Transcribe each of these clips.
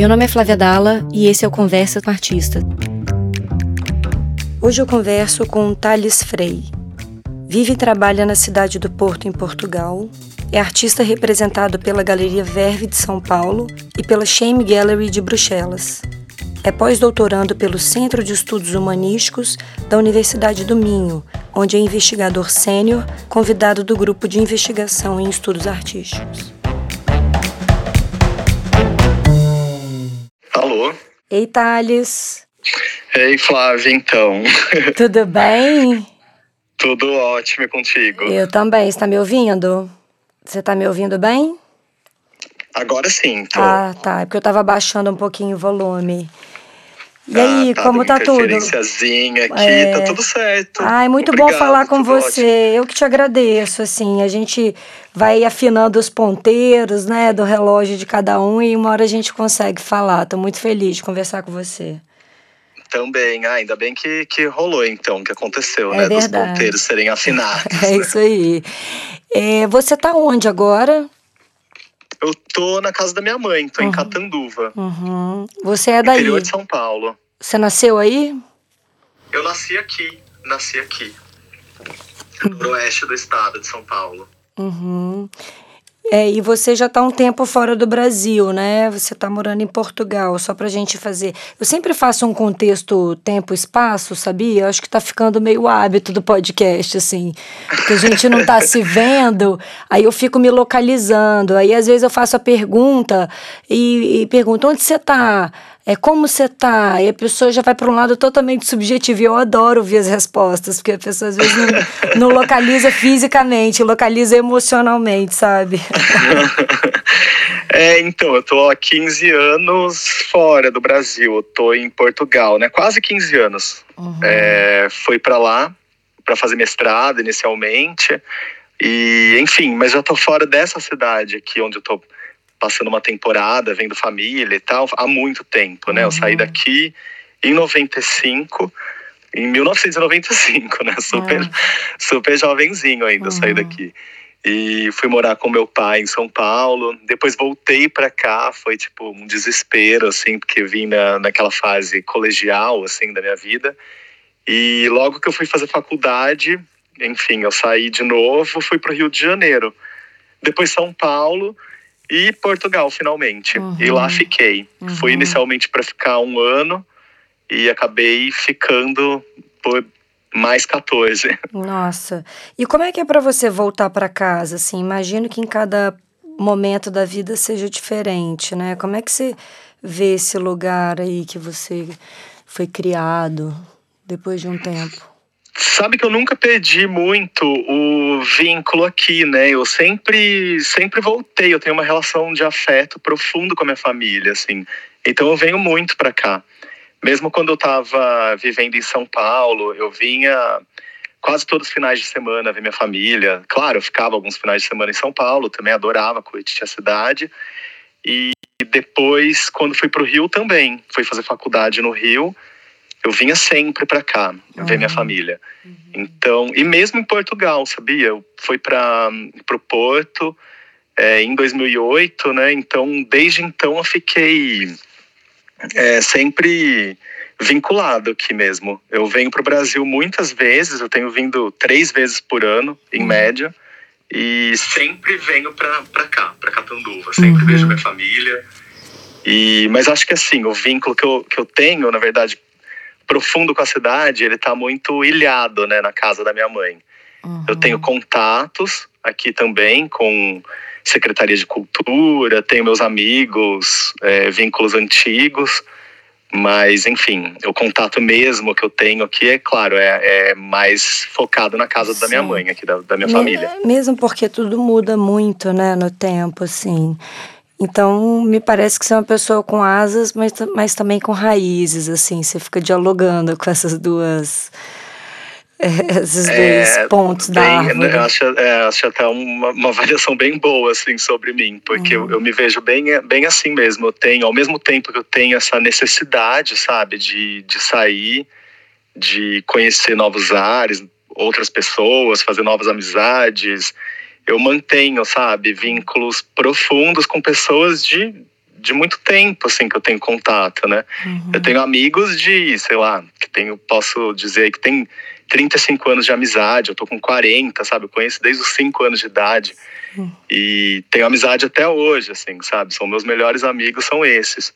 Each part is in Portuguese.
Meu nome é Flávia Dalla e esse é o Conversa com Artista. Hoje eu converso com Thales Frei. Vive e trabalha na cidade do Porto, em Portugal. É artista representado pela Galeria Verve de São Paulo e pela Shame Gallery de Bruxelas. É pós-doutorando pelo Centro de Estudos Humanísticos da Universidade do Minho, onde é investigador sênior, convidado do grupo de investigação em estudos artísticos. Alô? Ei, Thales. Ei, Flávia, então. Tudo bem? Tudo ótimo contigo. Eu também. Está me ouvindo? Você está me ouvindo bem? Agora sim, tô. Ah, tá. É porque eu estava baixando um pouquinho o volume. E Ah, aí, tá, como tá tudo? aqui, É. tá tudo certo. Ai, muito Obrigado, bom falar com você. ótimo. Eu que te agradeço, assim, a gente vai afinando os ponteiros, né, do relógio de cada um e uma hora a gente consegue falar. Tô muito feliz de conversar com você. Também, ah, ainda bem que, que rolou então, que aconteceu, É né? Dos verdade. ponteiros serem afinados. É né? isso aí. É, você tá onde agora? Eu tô na casa da minha mãe, tô Uhum. em Catanduva, Uhum. Você é daí? interior de São Paulo. Você nasceu aí? Eu nasci aqui, nasci aqui. No noroeste do estado de São Paulo. Uhum. É, e você já está um tempo fora do Brasil, né? Você está morando em Portugal, só para a gente fazer. Eu sempre faço um contexto tempo-espaço, sabia? Eu acho que está ficando meio hábito do podcast, assim. Porque a gente não está se vendo, aí eu fico me localizando. Aí às vezes eu faço a pergunta e, e pergunto: onde você está? É como você tá? E a pessoa já vai para um lado totalmente subjetivo. E eu adoro ouvir as respostas, porque a pessoa às vezes não, não localiza fisicamente, localiza emocionalmente, sabe? É, então, eu tô há 15 anos fora do Brasil. Eu tô em Portugal, né? Quase 15 anos. É, fui pra lá para fazer mestrado inicialmente. E, enfim, mas já tô fora dessa cidade aqui, onde eu tô passando uma temporada, vendo família e tal, há muito tempo, né? Eu saí daqui em 95, em 1995, né? Super, super jovenzinho ainda, eu saí Uhum. daqui. E fui morar com meu pai em São Paulo. Depois voltei pra cá, foi tipo um desespero, assim, porque vim na, naquela fase colegial, assim, da minha vida. E logo que eu fui fazer faculdade, enfim, eu saí de novo, fui pro Rio de Janeiro. Depois São Paulo e Portugal, finalmente. Uhum. E lá fiquei. Fui Uhum. inicialmente para ficar um ano e acabei ficando por mais 14. Nossa. E como é que é para você voltar para casa? Assim, imagino que em cada momento da vida seja diferente, né? Como é que você vê esse lugar aí que você foi criado depois de um tempo? Sabe que eu nunca perdi muito o vínculo aqui, né? Eu sempre, sempre voltei. Eu tenho uma relação de afeto profundo com a minha família, assim. Então eu venho muito para cá. Mesmo quando eu estava vivendo em São Paulo, eu vinha quase todos os finais de semana ver minha família. Claro, eu ficava alguns finais de semana em São Paulo, também adorava curtir a cidade. E depois, quando fui para o Rio também, fui fazer faculdade no Rio, eu vinha sempre para cá ver minha Uhum. família. Então, e mesmo em Portugal, sabia? Eu fui para o Porto é, em 2008, né? Então, desde então eu fiquei é, sempre vinculado aqui mesmo. Eu venho para o Brasil muitas vezes, eu tenho vindo três vezes por ano, em Uhum. média, e sempre venho para cá, para Catanduva. Sempre Uhum. vejo minha família. E, mas acho que assim, o vínculo que eu, que eu tenho, na verdade, profundo com a cidade, ele tá muito ilhado, né, na casa da minha mãe. Eu tenho contatos aqui também com Secretaria de Cultura, tenho meus amigos, é, vínculos antigos, mas enfim, o contato mesmo que eu tenho aqui, é claro, é, é mais focado na casa da minha Sim. mãe, aqui da, da minha Me- família. Mesmo porque tudo muda muito, né, no tempo, assim. Então, me parece que você é uma pessoa com asas, mas, mas também com raízes, assim. Você fica dialogando com essas duas. Esses dois É, pontos da Bem, árvore. eu acho, é, acho até uma, uma avaliação bem boa assim sobre mim, porque Uhum. eu, eu me vejo bem, bem assim mesmo. Eu tenho, ao mesmo tempo que eu tenho essa necessidade, sabe, de, de sair, de conhecer novos ares, outras pessoas, fazer novas amizades. Eu mantenho, sabe, vínculos profundos com pessoas de de muito tempo, assim, que eu tenho contato, né? Uhum. Eu tenho amigos de, sei lá, que tenho, posso dizer que tem 35 anos de amizade, eu tô com 40, sabe? Eu conheço desde os 5 anos de idade. Uhum. E tenho amizade até hoje, assim, sabe? São meus melhores amigos, são esses.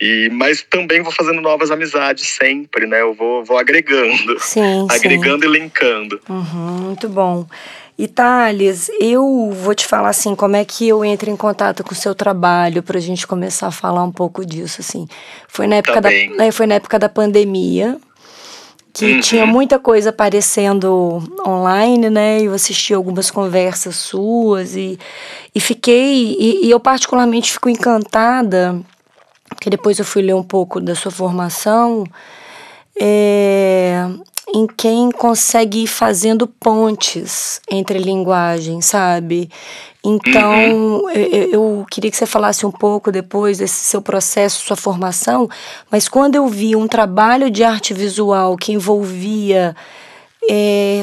E, mas também vou fazendo novas amizades sempre, né? Eu vou, vou agregando. Sim, agregando sim. e linkando. Uhum, muito bom. E Thales, eu vou te falar assim, como é que eu entro em contato com o seu trabalho para a gente começar a falar um pouco disso, assim. Foi na época, tá da, né, foi na época da pandemia, que uhum. tinha muita coisa aparecendo online, né? Eu assisti algumas conversas suas e, e fiquei, e, e eu particularmente fico encantada, porque depois eu fui ler um pouco da sua formação, é, em quem consegue ir fazendo pontes entre linguagens, sabe? Então, uhum. eu, eu, queria que você falasse um pouco depois desse seu processo, sua formação, mas quando eu vi um trabalho de arte visual que envolvia é,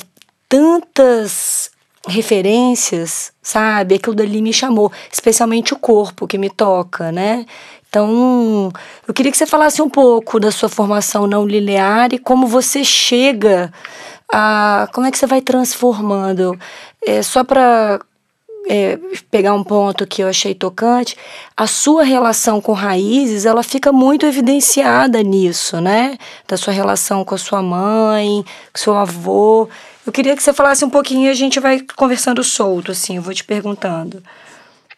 tantas referências, sabe? Aquilo dali me chamou, especialmente o corpo que me toca, né? Então, eu queria que você falasse um pouco da sua formação não linear e como você chega a. Como é que você vai transformando? É, só para é, pegar um ponto que eu achei tocante, a sua relação com raízes, ela fica muito evidenciada nisso, né? Da sua relação com a sua mãe, com seu avô. Eu queria que você falasse um pouquinho e a gente vai conversando solto, assim, eu vou te perguntando.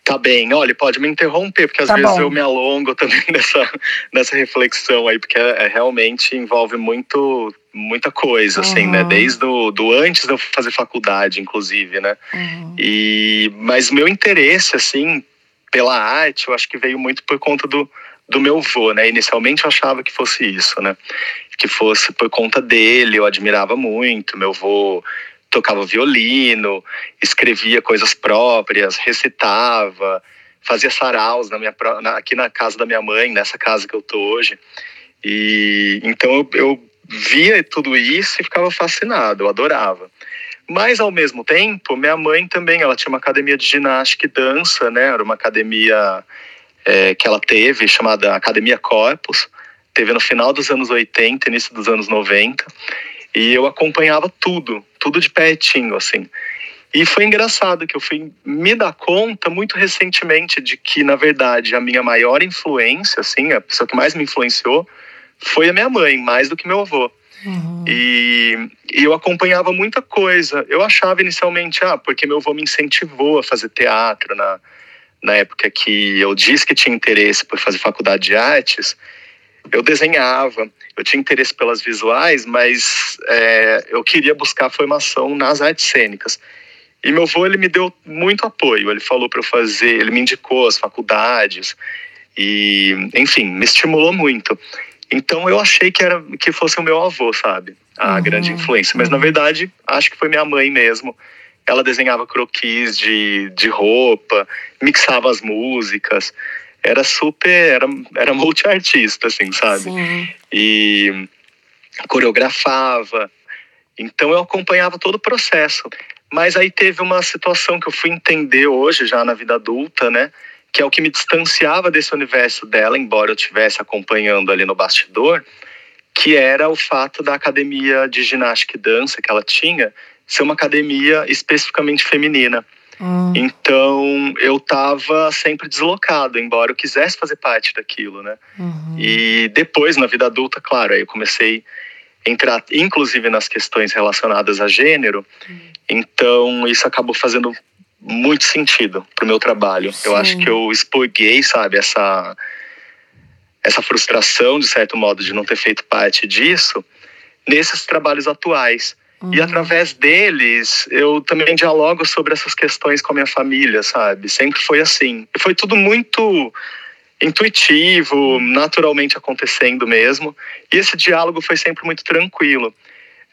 Tá bem, olha, pode me interromper, porque às tá vezes bom. eu me alongo também nessa, nessa reflexão aí, porque é, é realmente envolve muito muita coisa, uhum. assim, né? Uhum. Desde do, do antes de eu fazer faculdade, inclusive, né? Uhum. E, mas meu interesse, assim, pela arte, eu acho que veio muito por conta do, do meu avô, né? Inicialmente eu achava que fosse isso, né? Que fosse por conta dele, eu admirava muito. Meu avô tocava violino, escrevia coisas próprias, recitava, fazia saraus na minha, na, aqui na casa da minha mãe, nessa casa que eu tô hoje. E então eu, eu via tudo isso e ficava fascinado, eu adorava. Mas ao mesmo tempo, minha mãe também, ela tinha uma academia de ginástica e dança, né? Era uma academia é, que ela teve chamada Academia Corpus. Teve no final dos anos 80, início dos anos 90. E eu acompanhava tudo, tudo de pertinho, assim. E foi engraçado que eu fui me dar conta muito recentemente de que, na verdade, a minha maior influência, assim, a pessoa que mais me influenciou, foi a minha mãe, mais do que meu avô. Uhum. E, e, eu acompanhava muita coisa. Eu achava inicialmente, ah, porque meu avô me incentivou a fazer teatro na, na época que eu disse que tinha interesse por fazer faculdade de artes eu desenhava, eu tinha interesse pelas visuais, mas é, eu queria buscar formação nas artes cênicas. E meu avô ele me deu muito apoio. Ele falou para eu fazer, ele me indicou as faculdades e, enfim, me estimulou muito. Então eu achei que era que fosse o meu avô, sabe, a uhum. grande influência. Mas uhum. na verdade acho que foi minha mãe mesmo. Ela desenhava croquis de, de roupa, mixava as músicas era super, era, era multiartista, assim, sabe? Sim. E coreografava. Então eu acompanhava todo o processo. Mas aí teve uma situação que eu fui entender hoje, já na vida adulta, né? Que é o que me distanciava desse universo dela, embora eu estivesse acompanhando ali no bastidor, que era o fato da academia de ginástica e dança que ela tinha ser uma academia especificamente feminina. Hum. Então eu estava sempre deslocado, embora eu quisesse fazer parte daquilo, né? Uhum. E depois, na vida adulta, claro, aí eu comecei a entrar, inclusive nas questões relacionadas a gênero. Uhum. Então isso acabou fazendo muito sentido para o meu trabalho. Sim. Eu acho que eu expurguei, sabe, essa essa frustração de certo modo de não ter feito parte disso nesses trabalhos atuais. Uhum. E através deles, eu também dialogo sobre essas questões com a minha família, sabe? Sempre foi assim. Foi tudo muito intuitivo, naturalmente acontecendo mesmo. E esse diálogo foi sempre muito tranquilo.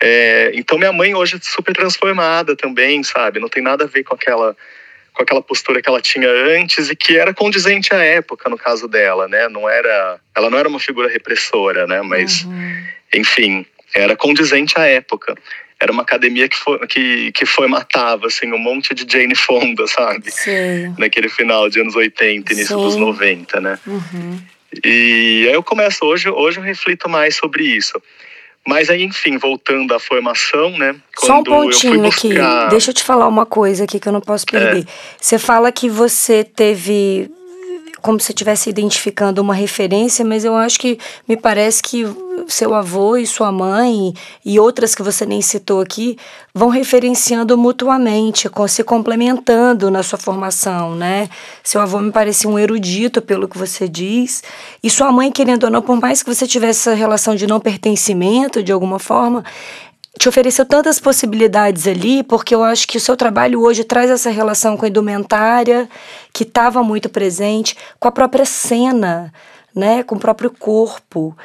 É, então minha mãe hoje é super transformada também, sabe? Não tem nada a ver com aquela com aquela postura que ela tinha antes e que era condizente à época no caso dela, né? Não era, ela não era uma figura repressora, né? Mas, uhum. enfim, era condizente à época. Era uma academia que foi, que, que foi matava, assim, um monte de Jane Fonda, sabe? Sim. Naquele final de anos 80, início Sim. dos 90, né? Uhum. E aí eu começo, hoje, hoje eu reflito mais sobre isso. Mas aí, enfim, voltando à formação, né? Só um pontinho buscar... aqui. Deixa eu te falar uma coisa aqui que eu não posso perder. É. Você fala que você teve como se estivesse identificando uma referência, mas eu acho que me parece que seu avô e sua mãe e outras que você nem citou aqui vão referenciando mutuamente, se complementando na sua formação, né? Seu avô me parecia um erudito pelo que você diz, e sua mãe, querendo ou não, por mais que você tivesse essa relação de não pertencimento de alguma forma, te ofereceu tantas possibilidades ali, porque eu acho que o seu trabalho hoje traz essa relação com a indumentária, que estava muito presente, com a própria cena, né, com o próprio corpo.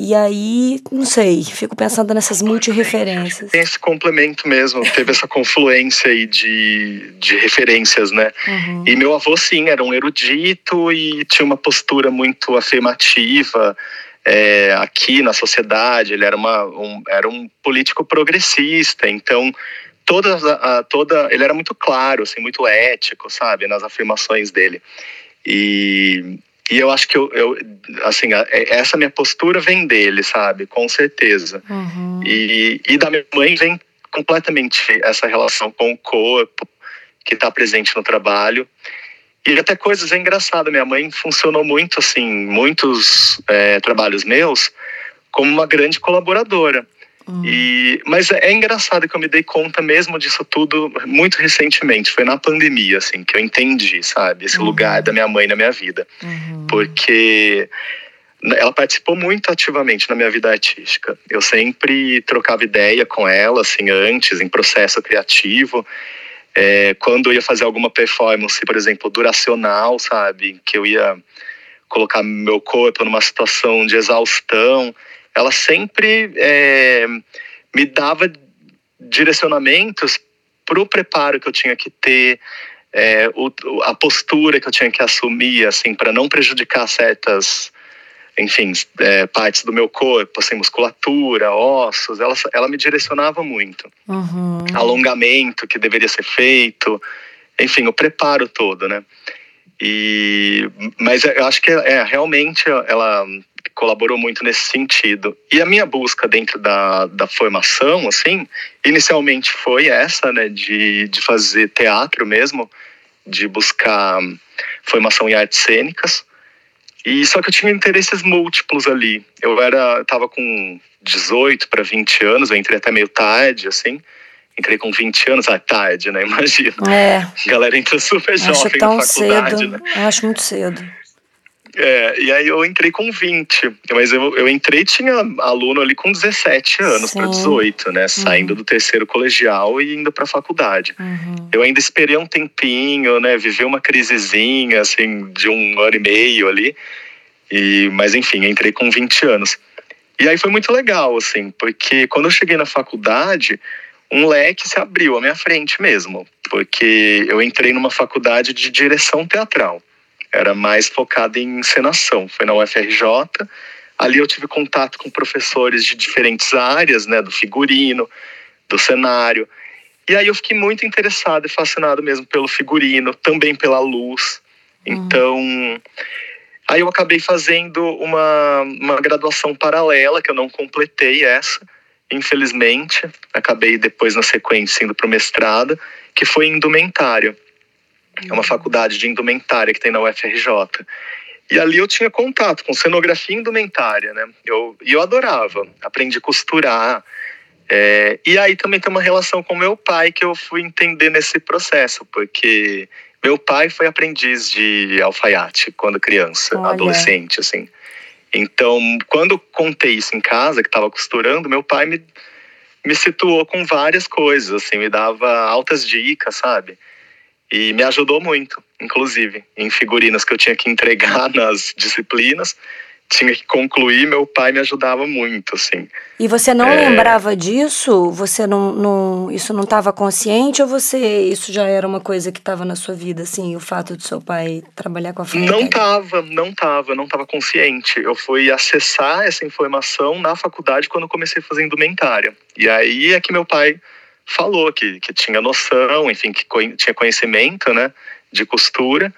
E aí, não sei, fico pensando nessas multireferências. Tem esse complemento mesmo, teve essa confluência aí de, de referências, né? Uhum. E meu avô, sim, era um erudito e tinha uma postura muito afirmativa, é, aqui na sociedade, ele era, uma, um, era um político progressista, então toda, a, toda, ele era muito claro, assim, muito ético, sabe, nas afirmações dele. E, e eu acho que eu, eu assim, é, essa minha postura vem dele, sabe, com certeza. Uhum. E, e da minha mãe vem completamente essa relação com o corpo que está presente no trabalho. E até coisas, é engraçado, minha mãe funcionou muito assim, muitos é, trabalhos meus, como uma grande colaboradora. Uhum. E, mas é, engraçado que eu me dei conta mesmo disso tudo muito recentemente. Foi na pandemia, assim, que eu entendi, sabe? Esse uhum. lugar da minha mãe na minha vida. Uhum. Porque ela participou muito ativamente na minha vida artística. Eu sempre trocava ideia com ela, assim, antes, em processo criativo. É, quando eu ia fazer alguma performance, por exemplo, duracional, sabe? Que eu ia colocar meu corpo numa situação de exaustão, ela sempre é, me dava direcionamentos para o preparo que eu tinha que ter, é, o, a postura que eu tinha que assumir, assim, para não prejudicar certas enfim, é, partes do meu corpo, assim, musculatura, ossos, ela, ela me direcionava muito. Uhum. Alongamento que deveria ser feito, enfim, o preparo todo, né? E, mas eu acho que é, realmente ela colaborou muito nesse sentido. E a minha busca dentro da, da formação, assim, inicialmente foi essa, né, de, de fazer teatro mesmo, de buscar formação em artes cênicas. E só que eu tinha interesses múltiplos ali. Eu era, tava com 18 para 20 anos, eu entrei até meio tarde, assim. Entrei com 20 anos, ah, tarde, né? Imagina. É. A galera entra super acho jovem tão na faculdade, cedo. né? Eu acho muito cedo. É, e aí eu entrei com 20, mas eu, eu entrei tinha aluno ali com 17 anos para 18, né? Saindo uhum. do terceiro colegial e indo para a faculdade. Uhum. Eu ainda esperei um tempinho, né? Vivi uma crisezinha, assim, de um ano e meio ali. E, mas enfim, entrei com 20 anos. E aí foi muito legal, assim, porque quando eu cheguei na faculdade, um leque se abriu à minha frente mesmo, porque eu entrei numa faculdade de direção teatral era mais focada em encenação. Foi na UFRJ. Ali eu tive contato com professores de diferentes áreas, né, do figurino, do cenário. E aí eu fiquei muito interessado e fascinado mesmo pelo figurino, também pela luz. Uhum. Então, aí eu acabei fazendo uma, uma graduação paralela, que eu não completei essa, infelizmente. Acabei depois, na sequência, indo para o mestrado, que foi indumentário. É uma faculdade de indumentária que tem na UFRJ. E ali eu tinha contato com cenografia indumentária, né? Eu, e eu adorava. Aprendi a costurar. É, e aí também tem uma relação com meu pai que eu fui entender nesse processo, porque meu pai foi aprendiz de alfaiate quando criança, Olha. adolescente, assim. Então, quando contei isso em casa, que estava costurando, meu pai me, me situou com várias coisas, assim, me dava altas dicas, sabe? E me ajudou muito, inclusive, em figurinos que eu tinha que entregar nas disciplinas. tinha que concluir, meu pai me ajudava muito, assim. E você não é... lembrava disso? Você não, não isso não estava consciente ou você isso já era uma coisa que estava na sua vida, assim, o fato de seu pai trabalhar com a família? Não estava, não estava, não estava consciente. Eu fui acessar essa informação na faculdade quando comecei a fazer indumentária. E aí é que meu pai falou que, que tinha noção, enfim, que tinha conhecimento, né, de costura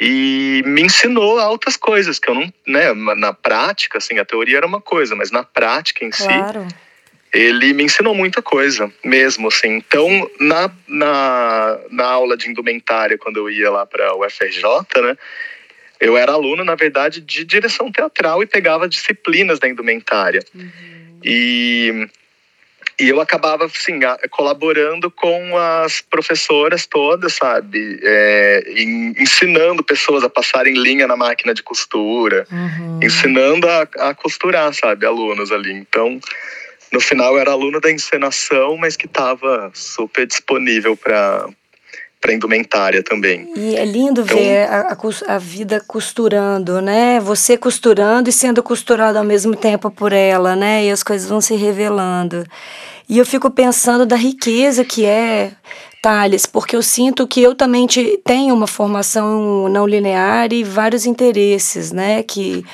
e me ensinou altas coisas que eu não, né, na prática, assim, a teoria era uma coisa, mas na prática em claro. si, ele me ensinou muita coisa mesmo, assim. Então, na, na, na aula de indumentária, quando eu ia lá para o UFRJ, né, eu era aluno, na verdade, de direção teatral e pegava disciplinas da indumentária. Uhum. E e eu acabava, assim, colaborando com as professoras todas, sabe? É, ensinando pessoas a passarem linha na máquina de costura, uhum. ensinando a, a costurar, sabe? Alunos ali. Então, no final, eu era aluno da encenação, mas que estava super disponível para para indumentária também. E é lindo então, ver a, a, a, vida costurando, né? Você costurando e sendo costurado ao mesmo tempo por ela, né? E as coisas vão se revelando. E eu fico pensando da riqueza que é Thales, porque eu sinto que eu também te, tenho uma formação não linear e vários interesses, né? Que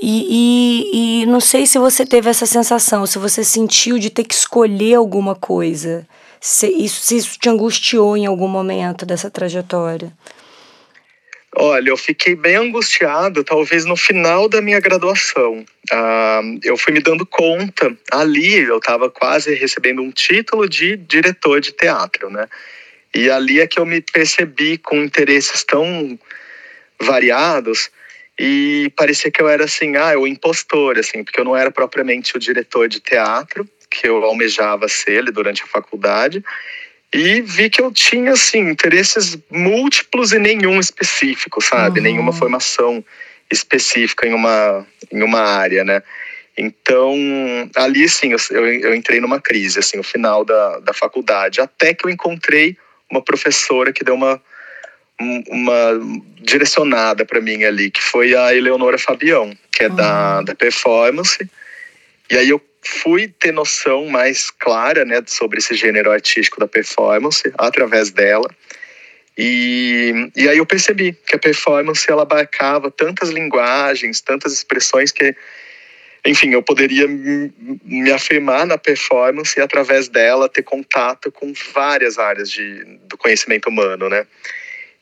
e, e, e, não sei se você teve essa sensação, se você sentiu de ter que escolher alguma coisa se isso, se isso te angustiou em algum momento dessa trajetória. Olha, eu fiquei bem angustiado, talvez no final da minha graduação. Ah, eu fui me dando conta, ali eu estava quase recebendo um título de diretor de teatro, né? E ali é que eu me percebi com interesses tão variados e parecia que eu era assim, ah, o impostor, assim, porque eu não era propriamente o diretor de teatro, que eu almejava ser durante a faculdade e vi que eu tinha assim interesses múltiplos e nenhum específico, sabe? Uhum. Nenhuma formação específica em uma em uma área, né? Então, ali sim, eu, eu entrei numa crise, assim, no final da, da faculdade, até que eu encontrei uma professora que deu uma, uma direcionada para mim ali, que foi a Eleonora Fabião, que é uhum. da, da performance. E aí eu fui ter noção mais clara né, sobre esse gênero artístico da performance através dela. E, e aí eu percebi que a performance ela abarcava tantas linguagens, tantas expressões que, enfim, eu poderia me afirmar na performance e através dela ter contato com várias áreas de, do conhecimento humano, né?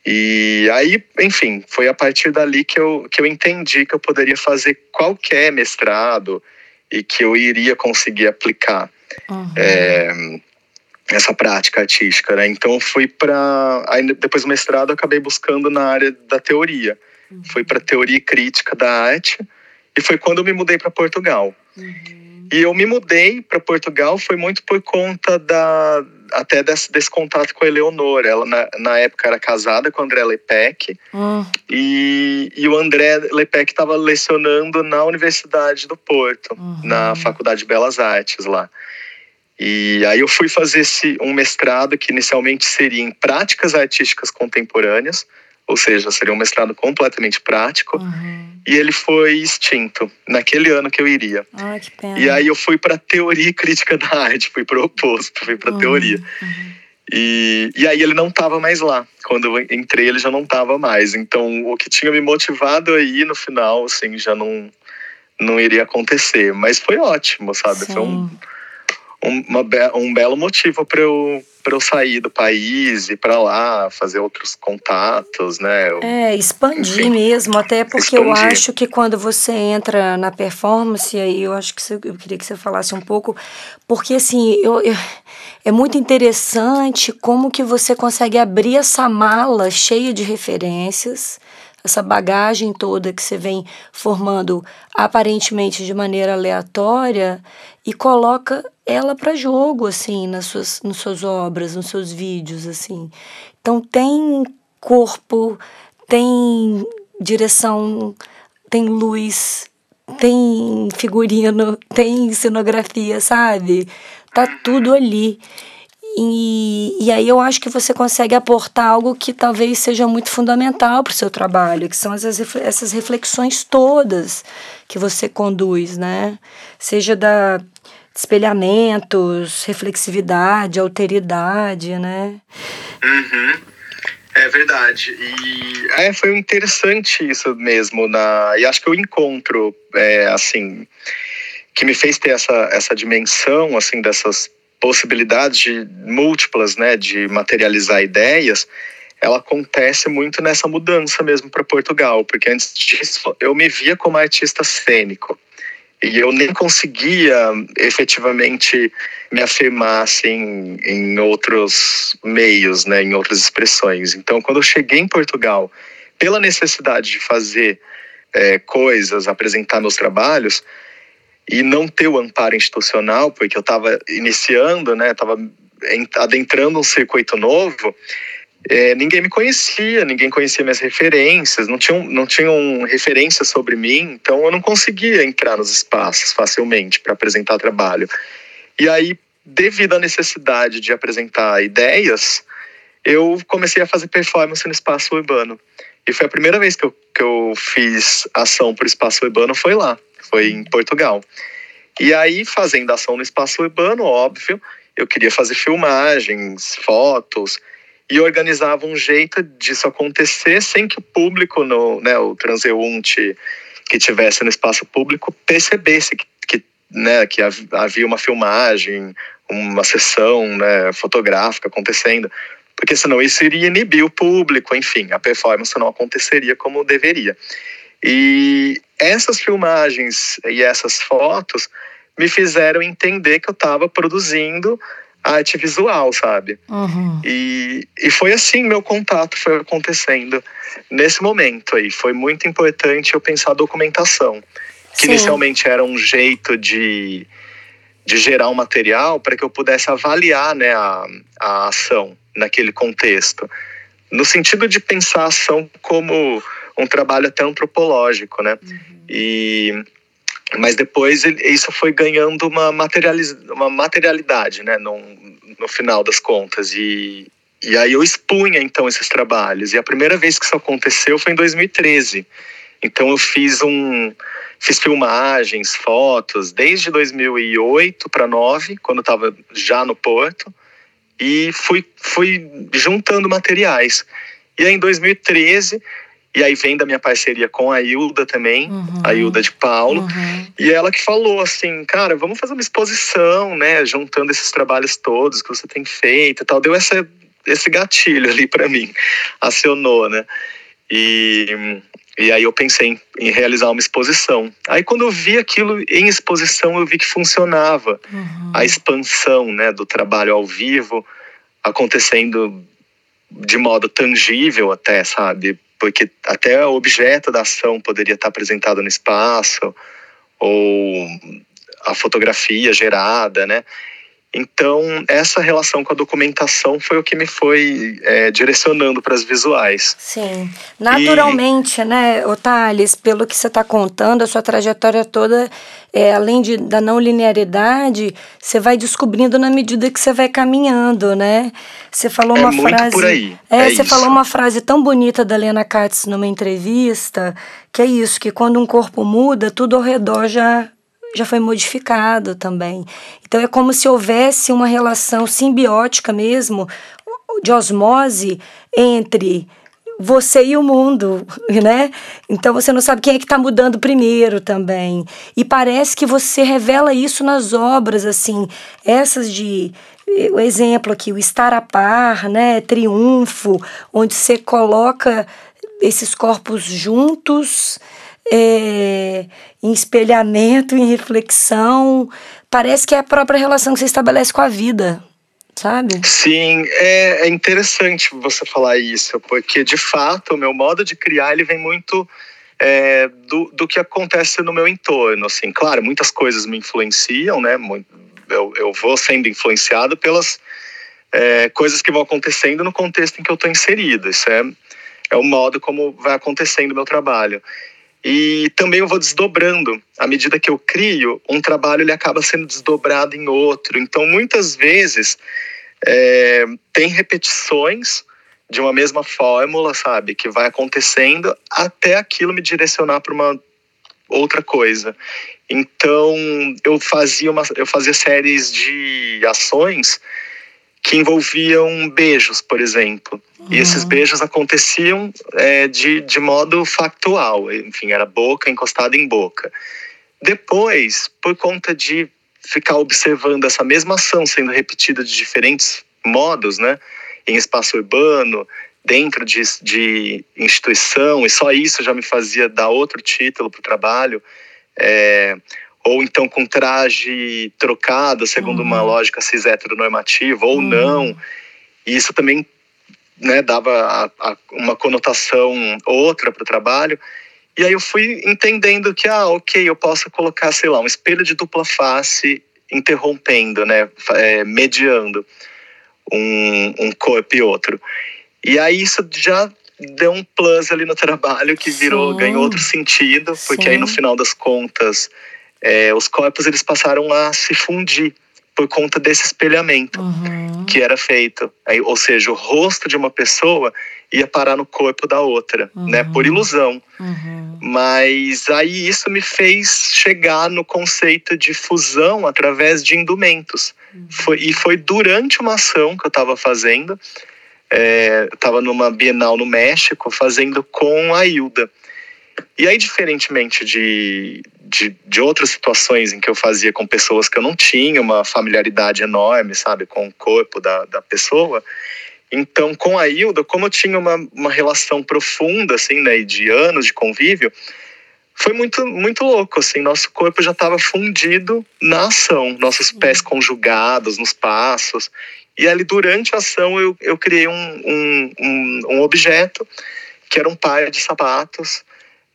E aí, enfim, foi a partir dali que eu, que eu entendi que eu poderia fazer qualquer mestrado, e que eu iria conseguir aplicar uhum. é, essa prática artística, né? Então fui para depois do mestrado acabei buscando na área da teoria, uhum. fui para teoria crítica da arte e foi quando eu me mudei para Portugal. Uhum. E eu me mudei para Portugal foi muito por conta da até desse, desse contato com a Eleonora. Ela, na, na época, era casada com o André Lepec. Hum. E, e o André Lepec estava lecionando na Universidade do Porto, uhum. na Faculdade de Belas Artes lá. E aí eu fui fazer esse, um mestrado que inicialmente seria em práticas artísticas contemporâneas, ou seja, seria um mestrado completamente prático. Uhum. E ele foi extinto naquele ano que eu iria. Ah, que pena. E aí eu fui para teoria e crítica da arte, fui para o oposto, fui para uhum. teoria. Uhum. E, e aí ele não estava mais lá. Quando eu entrei, ele já não estava mais. Então, o que tinha me motivado aí no final, assim, já não, não iria acontecer. Mas foi ótimo, sabe? Sim. Foi um um, uma, um belo motivo para eu para eu sair do país e para lá fazer outros contatos, né? Eu, é, expandir enfim, mesmo, até porque expandir. eu acho que quando você entra na performance, aí eu acho que você, eu queria que você falasse um pouco, porque assim, eu, eu, é muito interessante como que você consegue abrir essa mala cheia de referências, essa bagagem toda que você vem formando aparentemente de maneira aleatória e coloca ela para jogo assim nas suas, nas suas obras, nos seus vídeos assim. Então tem corpo, tem direção, tem luz, tem figurino, tem cenografia, sabe? Tá tudo ali. E, e aí eu acho que você consegue aportar algo que talvez seja muito fundamental para o seu trabalho, que são essas, essas reflexões todas que você conduz, né? Seja da espelhamentos, reflexividade, alteridade, né? Uhum. É verdade. E é, foi interessante isso mesmo. Na, e acho que o encontro, é, assim, que me fez ter essa, essa dimensão, assim, dessas possibilidades de múltiplas, né, de materializar ideias, ela acontece muito nessa mudança mesmo para Portugal, porque antes disso eu me via como artista cênico e eu nem conseguia efetivamente me afirmar assim em outros meios, né, em outras expressões. Então, quando eu cheguei em Portugal, pela necessidade de fazer é, coisas, apresentar meus trabalhos, e não ter o amparo institucional, porque eu estava iniciando, né, estava adentrando um circuito novo, é, ninguém me conhecia, ninguém conhecia minhas referências, não tinham, não tinham referências sobre mim, então eu não conseguia entrar nos espaços facilmente para apresentar trabalho. E aí, devido à necessidade de apresentar ideias, eu comecei a fazer performance no espaço urbano. E foi a primeira vez que eu, que eu fiz ação para o espaço urbano, foi lá foi em Portugal. E aí, fazendo ação no espaço urbano, óbvio, eu queria fazer filmagens, fotos, e organizava um jeito disso acontecer sem que o público, no, né, o transeunte que tivesse no espaço público, percebesse que, que, né, que havia uma filmagem, uma sessão né, fotográfica acontecendo, porque senão isso iria inibir o público, enfim, a performance não aconteceria como deveria. E essas filmagens e essas fotos me fizeram entender que eu estava produzindo arte visual, sabe? Uhum. E, e foi assim meu contato foi acontecendo nesse momento aí. Foi muito importante eu pensar a documentação, que Sim. inicialmente era um jeito de, de gerar um material para que eu pudesse avaliar né, a, a ação naquele contexto. No sentido de pensar a ação como um trabalho até antropológico, né? Uhum. E mas depois isso foi ganhando uma, materializ, uma materialidade, né, no, no final das contas. E, e aí eu expunha então esses trabalhos. E a primeira vez que isso aconteceu foi em 2013. Então eu fiz um fiz filmagens, fotos desde 2008 para 9, quando estava já no Porto, e fui fui juntando materiais. E aí em 2013 e aí vem da minha parceria com a Hilda também, uhum. a Hilda de Paulo. Uhum. E ela que falou assim, cara, vamos fazer uma exposição, né? Juntando esses trabalhos todos que você tem feito e tal. Deu essa, esse gatilho ali para mim, acionou, né? E, e aí eu pensei em, em, realizar uma exposição. Aí quando eu vi aquilo em exposição, eu vi que funcionava. Uhum. A expansão, né, do trabalho ao vivo acontecendo de modo tangível até, sabe? porque até o objeto da ação poderia estar apresentado no espaço, ou a fotografia gerada, né? Então, essa relação com a documentação foi o que me foi é, direcionando para as visuais. Sim. Naturalmente, e... né, Otales, pelo que você está contando, a sua trajetória toda, é, além de, da não linearidade, você vai descobrindo na medida que você vai caminhando, né? Você falou é uma frase. Por aí. É, é você isso. falou uma frase tão bonita da Lena Katz numa entrevista, que é isso, que quando um corpo muda, tudo ao redor já já foi modificado também. Então é como se houvesse uma relação simbiótica mesmo, de osmose entre você e o mundo, né? Então você não sabe quem é que está mudando primeiro também. E parece que você revela isso nas obras, assim, essas de o exemplo aqui, o estar a par, né? Triunfo, onde você coloca esses corpos juntos é, em espelhamento, em reflexão. Parece que é a própria relação que você estabelece com a vida, sabe? Sim, é, é interessante você falar isso, porque de fato o meu modo de criar ele vem muito é, do, do que acontece no meu entorno. Assim, claro, muitas coisas me influenciam, né? Eu, eu vou sendo influenciado pelas é, coisas que vão acontecendo no contexto em que eu estou inserido. Isso é, é o modo como vai acontecendo o meu trabalho. E também eu vou desdobrando. À medida que eu crio, um trabalho ele acaba sendo desdobrado em outro. Então, muitas vezes, é, tem repetições de uma mesma fórmula, sabe? Que vai acontecendo até aquilo me direcionar para uma outra coisa. Então eu fazia uma, eu fazia séries de ações que envolviam beijos, por exemplo. Uhum. E esses beijos aconteciam é, de, de modo factual, enfim, era boca encostada em boca. Depois, por conta de ficar observando essa mesma ação sendo repetida de diferentes modos, né, em espaço urbano, dentro de, de instituição, e só isso já me fazia dar outro título para o trabalho. É, ou então com traje trocado, segundo uhum. uma lógica cis heteronormativa, ou uhum. não. E isso também né, dava a, a, uma conotação outra para o trabalho. E aí eu fui entendendo que, ah, ok, eu posso colocar, sei lá, um espelho de dupla face interrompendo, né, é, mediando um, um corpo e outro. E aí isso já deu um plus ali no trabalho que virou, Sim. ganhou outro sentido, porque Sim. aí no final das contas é, os corpos eles passaram a se fundir por conta desse espelhamento uhum. que era feito. Aí, ou seja, o rosto de uma pessoa ia parar no corpo da outra, uhum. né? Por ilusão. Uhum. Mas aí isso me fez chegar no conceito de fusão através de indumentos. Uhum. Foi, e foi durante uma ação que eu estava fazendo. É, estava numa Bienal no México fazendo com a Hilda. E aí, diferentemente de, de, de, outras situações em que eu fazia com pessoas que eu não tinha uma familiaridade enorme, sabe, com o corpo da, da pessoa. Então, com a Hilda, como eu tinha uma, uma relação profunda, assim, né, de anos de convívio, foi muito, muito louco, assim, nosso corpo já estava fundido na ação, nossos pés conjugados nos passos. E ali, durante a ação, eu, eu criei um, um, um, um objeto que era um par de sapatos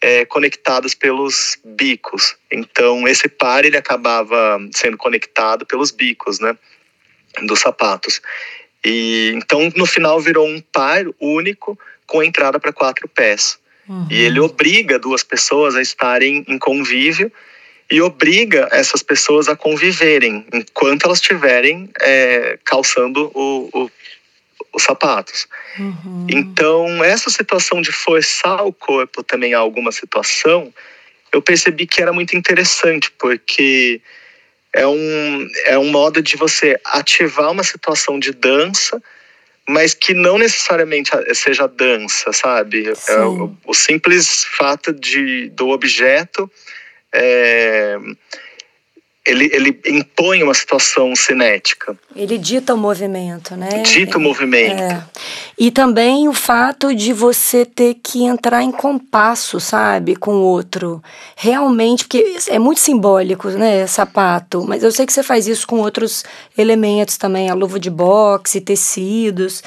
é, conectados pelos bicos. Então, esse par ele acabava sendo conectado pelos bicos, né, dos sapatos. E então, no final, virou um par único com entrada para quatro pés. Uhum. E ele obriga duas pessoas a estarem em convívio e obriga essas pessoas a conviverem enquanto elas estiverem é, calçando o, o os sapatos. Uhum. Então, essa situação de forçar o corpo também a alguma situação, eu percebi que era muito interessante, porque é um, é um modo de você ativar uma situação de dança, mas que não necessariamente seja dança, sabe? É o, o, simples fato de, do objeto. É, ele, ele impõe uma situação cinética. Ele dita o movimento, né? Dita o movimento. É. E também o fato de você ter que entrar em compasso, sabe, com o outro. Realmente, porque é muito simbólico, né, sapato. Mas eu sei que você faz isso com outros elementos também, a luva de boxe, tecidos.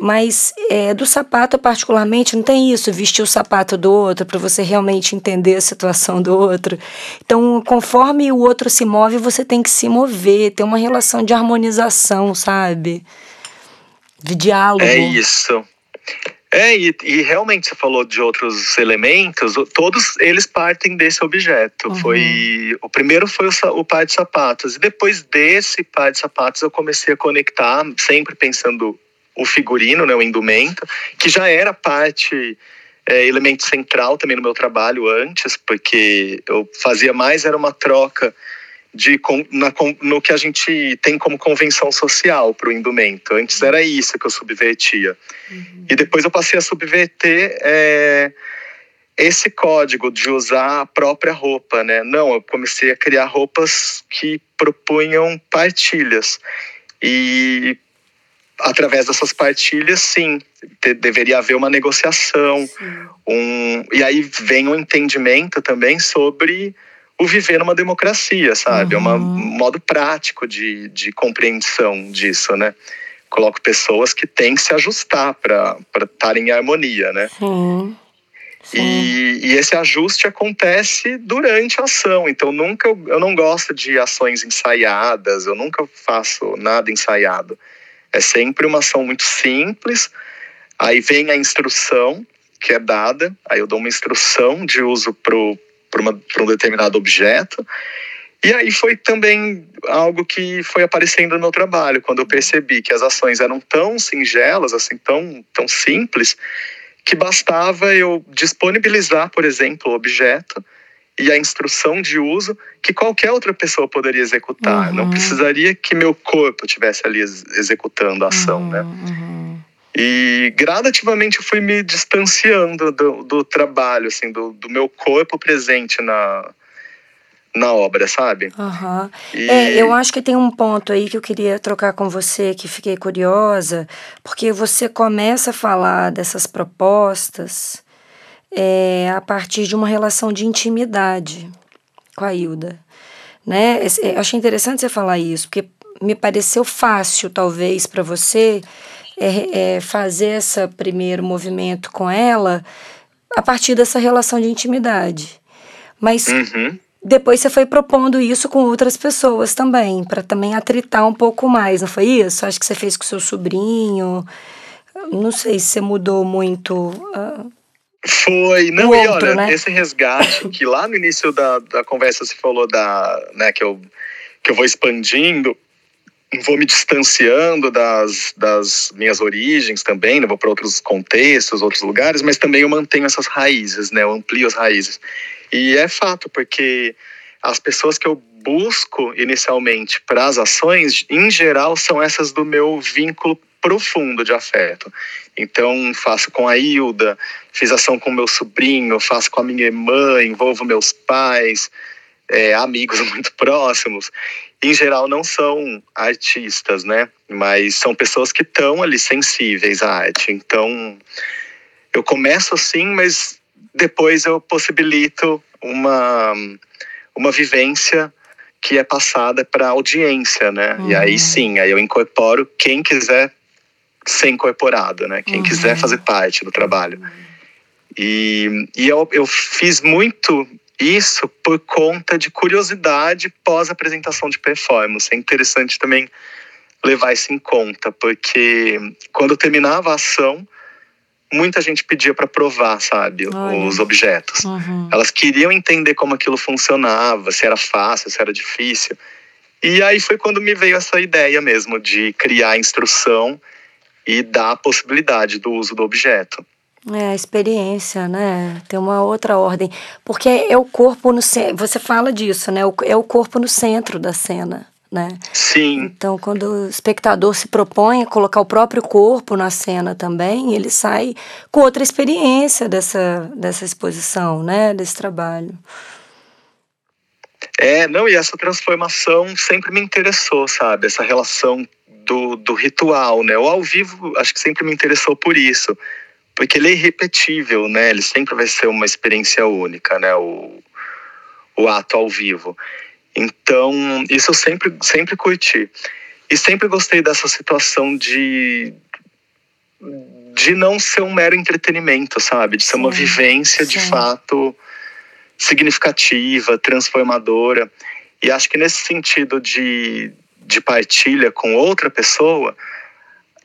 Mas é, do sapato, particularmente, não tem isso, vestir o sapato do outro para você realmente entender a situação do outro. Então, conforme o outro se move, você tem que se mover, ter uma relação de harmonização, sabe? De diálogo. É isso. É, e, e, realmente você falou de outros elementos, todos eles partem desse objeto. Uhum. Foi O primeiro foi o, o par de sapatos, e depois desse par de sapatos eu comecei a conectar, sempre pensando o figurino, né, o indumento, que já era parte, é, elemento central também no meu trabalho antes, porque eu fazia mais, era uma troca de, na, no que a gente tem como convenção social para o indumento. Antes era isso que eu subvertia. Uhum. E depois eu passei a subverter é, esse código de usar a própria roupa, né? Não, eu comecei a criar roupas que propunham partilhas. E através dessas partilhas, sim, te, deveria haver uma negociação. Um, e aí vem um entendimento também sobre o viver numa democracia, sabe? Uhum. É um modo prático de, de compreensão disso, né? Coloco pessoas que têm que se ajustar para estar em harmonia, né? Sim. E, e, esse ajuste acontece durante a ação. Então, nunca eu não gosto de ações ensaiadas, eu nunca faço nada ensaiado. É sempre uma ação muito simples. Aí vem a instrução que é dada, aí eu dou uma instrução de uso para um determinado objeto. E aí foi também algo que foi aparecendo no trabalho, quando eu percebi que as ações eram tão singelas, assim, tão, tão simples, que bastava eu disponibilizar, por exemplo, o objeto e a instrução de uso que qualquer outra pessoa poderia executar. Uhum. Não precisaria que meu corpo estivesse ali executando a ação, uhum, né? Uhum. E gradativamente eu fui me distanciando do, do trabalho, assim, do, do meu corpo presente na, na obra, sabe? Uhum. E... É, eu acho que tem um ponto aí que eu queria trocar com você, que fiquei curiosa, porque você começa a falar dessas propostas é, a partir de uma relação de intimidade com a Hilda. Né? Eu achei interessante você falar isso, porque me pareceu fácil, talvez, para você é, é, fazer esse primeiro movimento com ela a partir dessa relação de intimidade. Mas uhum. depois você foi propondo isso com outras pessoas também, para também atritar um pouco mais, não foi isso? Acho que você fez com seu sobrinho. Não sei se você mudou muito. Uh, foi, não, e olha, né? esse resgate que lá no início da, da conversa você falou da, né, que eu, que eu vou expandindo, vou me distanciando das, das minhas origens também, né? vou para outros contextos, outros lugares, mas também eu mantenho essas raízes, né? Eu amplio as raízes. E é fato, porque as pessoas que eu busco inicialmente para as ações, em geral, são essas do meu vínculo profundo de afeto. Então, faço com a Hilda, fiz ação com meu sobrinho, faço com a minha irmã, envolvo meus pais, é, amigos muito próximos. Em geral, não são artistas, né? Mas são pessoas que estão ali sensíveis à arte. Então, eu começo assim, mas depois eu possibilito uma, uma vivência que é passada para audiência, né? Uhum. E aí uhum. sim, aí eu incorporo quem quiser ser incorporado, né? Quem uhum. quiser fazer parte do trabalho. E, e eu, eu fiz muito isso por conta de curiosidade pós-apresentação de performance. É interessante também levar isso em conta, porque quando terminava a ação, muita gente pedia para provar, sabe, Olha. os objetos. Uhum. Elas queriam entender como aquilo funcionava, se era fácil, se era difícil. E aí foi quando me veio essa ideia mesmo de criar instrução e a possibilidade do uso do objeto. É, a experiência, né? Tem uma outra ordem. Porque é o corpo no centro. Você fala disso, né? É o corpo no centro da cena, né? Sim. Então, quando o espectador se propõe a colocar o próprio corpo na cena também, ele sai com outra experiência dessa, dessa exposição, né? Desse trabalho. É, não, e essa transformação sempre me interessou, sabe? Essa relação do, do ritual, né? O ao vivo, acho que sempre me interessou por isso, porque ele é irrepetível, né? Ele sempre vai ser uma experiência única, né? O, o ato ao vivo. Então, isso eu sempre, sempre curti. E sempre gostei dessa situação de, de não ser um mero entretenimento, sabe? De ser sim, uma vivência sim. de fato significativa, transformadora. E acho que nesse sentido de, de partilha com outra pessoa,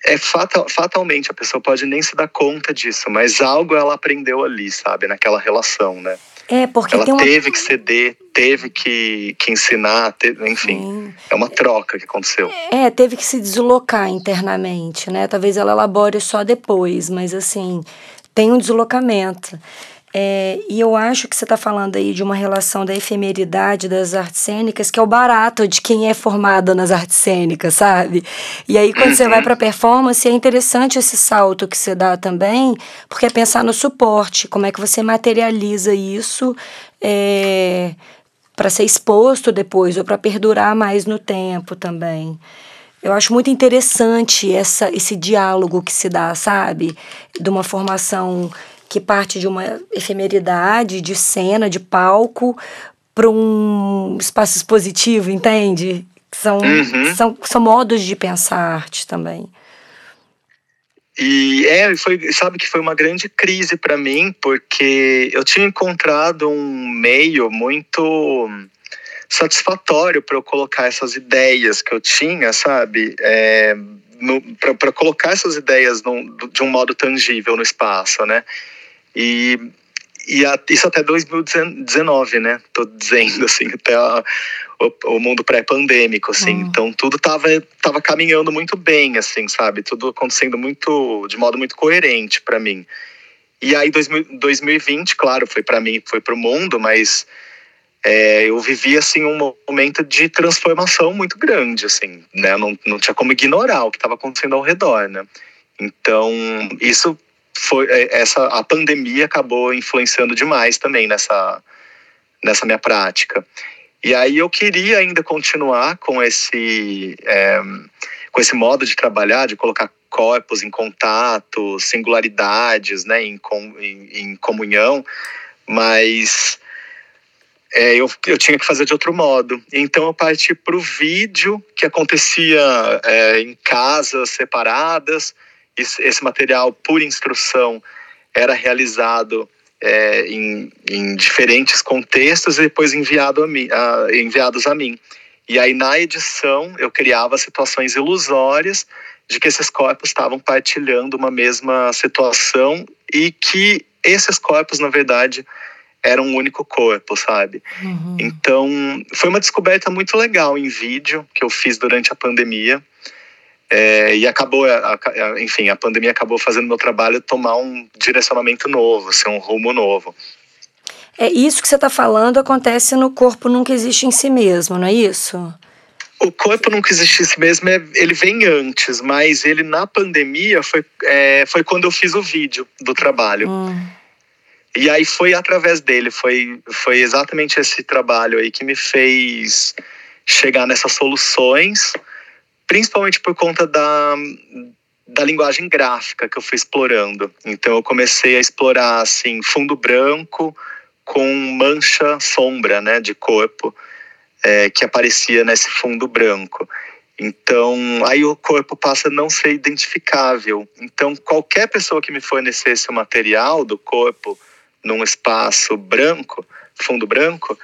é fatal, fatalmente a pessoa pode nem se dar conta disso, mas algo ela aprendeu ali, sabe, naquela relação, né? É, porque ela uma... teve que ceder, teve que, que ensinar, teve, enfim, Sim. é uma troca que aconteceu. É, teve que se deslocar internamente, né? Talvez ela elabore só depois, mas assim, tem um deslocamento. É, e eu acho que você está falando aí de uma relação da efemeridade das artes cênicas, que é o barato de quem é formado nas artes cênicas, sabe? E aí, quando você vai uhum. para a performance, é interessante esse salto que você dá também, porque é pensar no suporte, como é que você materializa isso é, para ser exposto depois, ou para perdurar mais no tempo também. Eu acho muito interessante essa, esse diálogo que se dá, sabe? De uma formação que parte de uma efemeridade de cena, de palco, para um espaço expositivo, entende? São, uhum. são, são modos de pensar arte também. E é, foi, sabe que foi uma grande crise para mim, porque eu tinha encontrado um meio muito satisfatório para eu colocar essas ideias que eu tinha, sabe? É, para colocar essas ideias num, de um modo tangível no espaço, né? E, e a, isso até 2019, né? Tô dizendo assim, até a, o, o, mundo pré-pandêmico, assim. Uhum. Então tudo tava, tava caminhando muito bem, assim, sabe? Tudo acontecendo muito de modo muito coerente para mim. E aí 2020, claro, foi para mim, foi para o mundo, mas é, eu vivi assim um momento de transformação muito grande, assim, né? Não, não tinha como ignorar o que estava acontecendo ao redor, né? Então isso foi é, essa a pandemia acabou influenciando demais também nessa nessa minha prática. E aí eu queria ainda continuar com esse é, com esse modo de trabalhar, de colocar corpos em contato, singularidades, né, em, em, em comunhão, mas é, eu, eu tinha que fazer de outro modo. Então eu parti para o vídeo que acontecia é, em casas separadas. Esse, material por instrução era realizado é, em, em, diferentes contextos e depois enviado a mim, a, enviados a mim. E aí na edição eu criava situações ilusórias de que esses corpos estavam partilhando uma mesma situação e que esses corpos, na verdade, era um único corpo, sabe? Uhum. Então, foi uma descoberta muito legal em vídeo que eu fiz durante a pandemia. É, e acabou, a, a, enfim, a pandemia acabou fazendo meu trabalho tomar um direcionamento novo, ser assim, um rumo novo. É isso que você está falando acontece no corpo nunca existe em si mesmo, não é isso? O corpo nunca existe em si mesmo, é, ele vem antes, mas ele na pandemia foi, é, foi quando eu fiz o vídeo do trabalho. Hum. E aí foi através dele, foi, foi exatamente esse trabalho aí que me fez chegar nessas soluções, principalmente por conta da, da linguagem gráfica que eu fui explorando. Então eu comecei a explorar assim fundo branco com mancha sombra, né, de corpo é, que aparecia nesse fundo branco. Então, aí o corpo passa a não ser identificável. Então, qualquer pessoa que me fornecesse o material do corpo num espaço branco, fundo branco,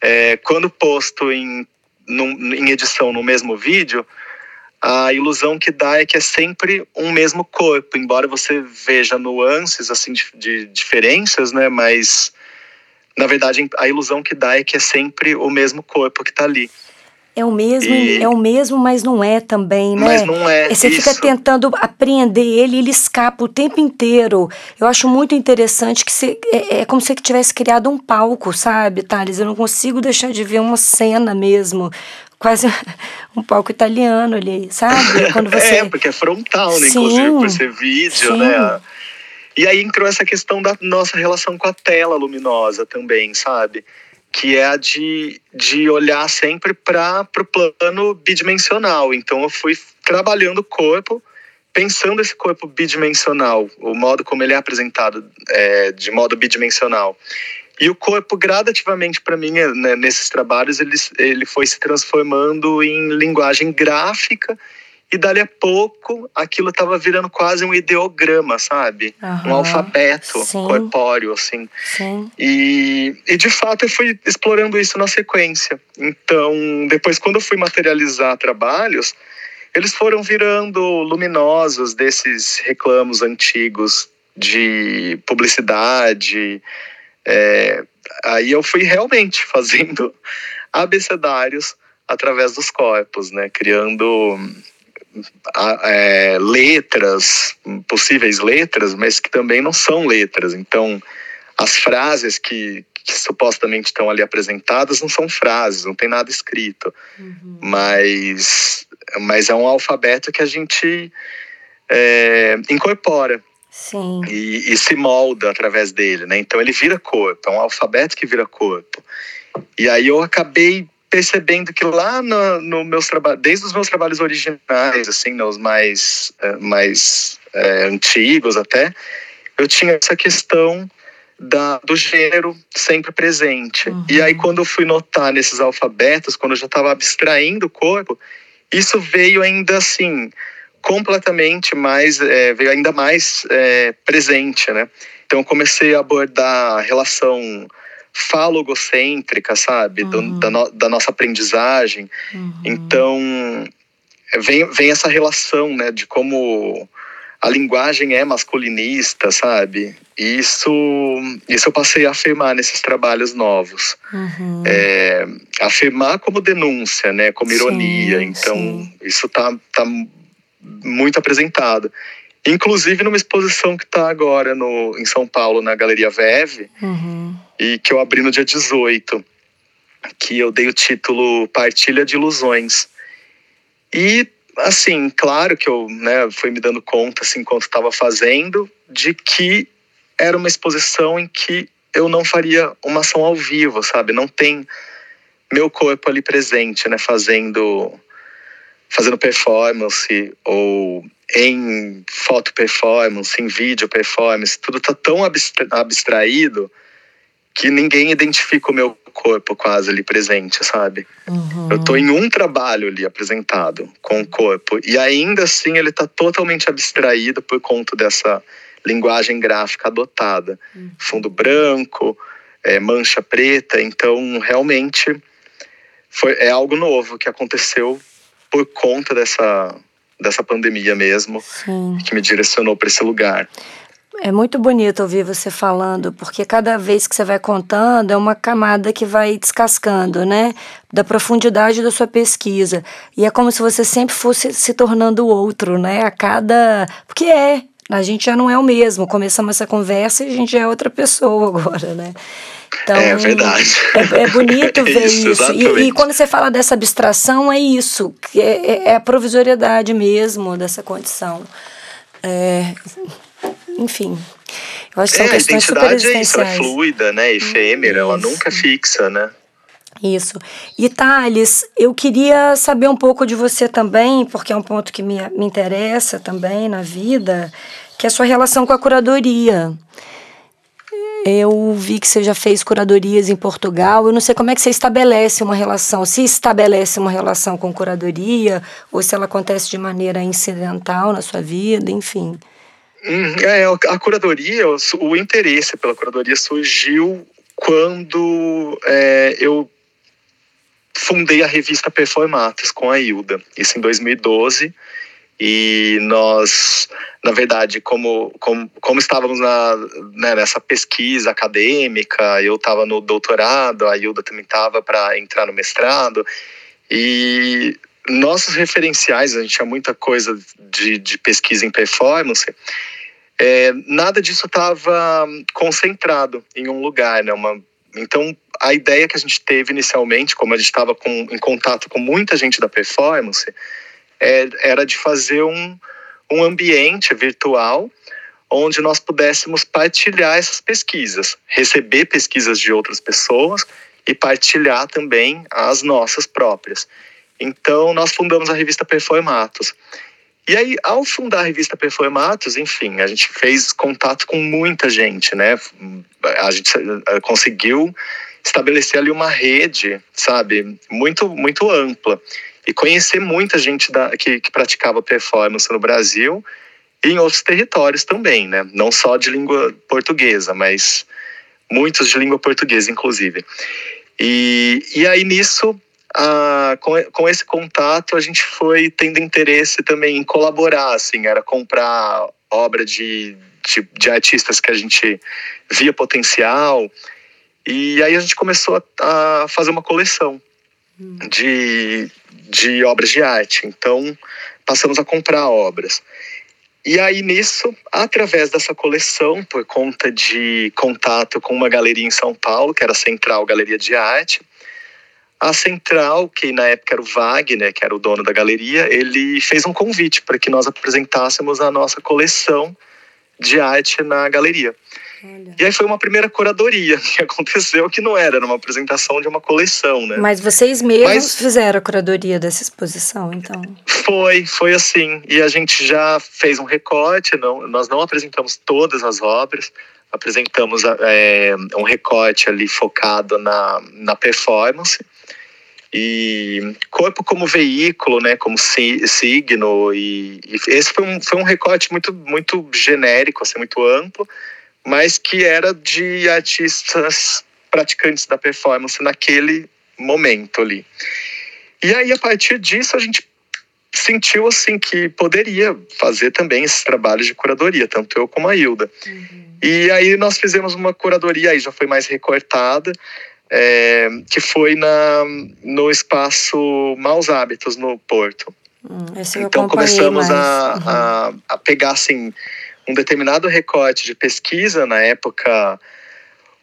é, quando posto em, num, em edição no mesmo vídeo, a ilusão que dá é que é sempre um mesmo corpo, embora você veja nuances assim de, de diferenças, né? Mas na verdade a ilusão que dá é que é sempre o mesmo corpo que está ali. É o mesmo, e... é o mesmo, mas não é também, né? Mas não é. Você isso. fica tentando apreender ele, ele escapa o tempo inteiro. Eu acho muito interessante que você, é, é como se você tivesse criado um palco, sabe, Thales? Eu não consigo deixar de ver uma cena mesmo quase um palco italiano ali, sabe? Quando você... é, porque é frontal, né? Sim, Inclusive, por ser vídeo, sim. né? E aí entrou essa questão da nossa relação com a tela luminosa também, sabe? que é a de, de olhar sempre para o plano bidimensional. Então eu fui trabalhando o corpo, pensando esse corpo bidimensional, o modo como ele é apresentado é, de modo bidimensional. E o corpo, gradativamente, para mim, né, nesses trabalhos, ele, ele foi se transformando em linguagem gráfica e dali a pouco aquilo estava virando quase um ideograma, sabe? Uhum, um alfabeto sim, corpóreo, assim. Sim. E, e de fato eu fui explorando isso na sequência. Então, depois, quando eu fui materializar trabalhos, eles foram virando luminosos desses reclamos antigos de publicidade. É, aí eu fui realmente fazendo abecedários através dos corpos, né? Criando é, letras, possíveis letras, mas que também não são letras. Então, as frases que, que supostamente estão ali apresentadas não são frases, não tem nada escrito. Uhum. Mas, mas é um alfabeto que a gente é, incorpora. E, e, se molda através dele, né? Então ele vira corpo, é um alfabeto que vira corpo. E aí eu acabei percebendo que lá no, no meus trabalhos, desde os meus trabalhos originais, assim, né, os mais, é, mais é, antigos até, eu tinha essa questão da, do gênero sempre presente. Uhum. E aí, quando eu fui notar nesses alfabetos, quando eu já estava abstraindo o corpo, isso veio ainda assim, completamente mais, é, veio ainda mais é, presente, né? Então, eu comecei a abordar a relação falogocêntrica, sabe? Uhum. Do, da, no, da, nossa aprendizagem. Uhum. Então, vem, vem essa relação, né, de como a linguagem é masculinista, sabe? Isso, isso eu passei a afirmar nesses trabalhos novos. Uhum. É, afirmar como denúncia, né? Como ironia. Sim, então, sim. isso tá, tá muito apresentado. Inclusive numa exposição que está agora no, em São Paulo, na Galeria Veve, uhum. e que eu abri no dia 18, que eu dei o título Partilha de Ilusões. E assim, claro que eu né, fui me dando conta, assim, enquanto estava fazendo, de que era uma exposição em que eu não faria uma ação ao vivo, sabe? Não tem meu corpo ali presente, né, fazendo fazendo performance ou em foto performance, em vídeo performance, tudo tá tão abstraído que ninguém identifica o meu corpo quase ali presente, sabe? Uhum. Eu tô em um trabalho ali apresentado com o corpo e ainda assim ele tá totalmente abstraído por conta dessa linguagem gráfica adotada. Uhum. Fundo branco, é, mancha preta, então realmente foi, é algo novo que aconteceu por conta dessa, dessa pandemia mesmo, Sim. que me direcionou para esse lugar. É muito bonito ouvir você falando, porque cada vez que você vai contando é uma camada que vai descascando, né? Da profundidade da sua pesquisa. E é como se você sempre fosse se tornando outro, né? A cada. Porque é. A gente já não é o mesmo. Começamos essa conversa e a gente já é outra pessoa agora, né? Então, é verdade. É, é bonito é ver isso. isso. E, e, quando você fala dessa abstração, é isso. É, é, é a provisoriedade mesmo dessa condição. É, enfim. Eu acho que são é, questões super existenciais. É, isso, é fluida, né? Efêmera, isso. ela nunca fixa, né? Isso. E Thales, eu queria saber um pouco de você também, porque é um ponto que me, me interessa também na vida, que é a sua relação com a curadoria. Eu vi que você já fez curadorias em Portugal. Eu não sei como é que você estabelece uma relação, se estabelece uma relação com curadoria, ou se ela acontece de maneira incidental na sua vida, enfim. Hum, é, a curadoria, o interesse pela curadoria surgiu quando é, eu fundei a revista Performatos com a Hilda, isso em 2012. E nós, na verdade, como, como, como estávamos na, né, nessa pesquisa acadêmica, eu estava no doutorado, a Hilda também estava para entrar no mestrado, e nossos referenciais, a gente tinha muita coisa de, de pesquisa em performance, é, nada disso estava concentrado em um lugar, né? Uma, então, a ideia que a gente teve inicialmente, como a gente estava em contato com muita gente da performance, é, era de fazer um, um ambiente virtual onde nós pudéssemos partilhar essas pesquisas, receber pesquisas de outras pessoas e partilhar também as nossas próprias. Então, nós fundamos a revista Performatos. E aí, ao fundar a revista Performatos, enfim, a gente fez contato com muita gente, né? A gente eh, conseguiu estabelecer ali uma rede, sabe, muito, muito ampla e conhecer muita gente da, que, que praticava performance no Brasil e em outros territórios também, né? Não só de língua portuguesa, mas muitos de língua portuguesa, inclusive. E, e aí nisso, com, com esse contato, a gente foi tendo interesse também em colaborar, assim, era comprar obra de, de, de artistas que a gente via potencial. E aí a gente começou a, a fazer uma coleção de, de obras de arte. Então, passamos a comprar obras. E aí, nisso, através dessa coleção, por conta de contato com uma galeria em São Paulo, que era a Central Galeria de Arte, a Central, que na época era o Wagner, que era o dono da galeria, ele fez um convite para que nós apresentássemos a nossa coleção de arte na galeria. Olha. E aí foi uma primeira curadoria que aconteceu, que não era, era uma apresentação de uma coleção, né? Mas vocês mesmos Mas, fizeram a curadoria dessa exposição, então? Foi, foi assim. E a gente já fez um recorte, não, nós não apresentamos todas as obras, apresentamos é, um recorte ali focado na, na performance, e corpo como veículo, né, como signo e, e, esse foi um, foi um recorte muito muito genérico, assim, muito amplo, mas que era de artistas praticantes da performance naquele momento ali. E aí, a partir disso, a gente sentiu assim que poderia fazer também esses trabalhos de curadoria, tanto eu como a Hilda. Uhum. E aí nós fizemos uma curadoria aí já foi mais recortada, é, que foi na, no espaço Maus Hábitos no Porto. Hum, então começamos a, uhum. a, a pegar assim um determinado recorte de pesquisa na época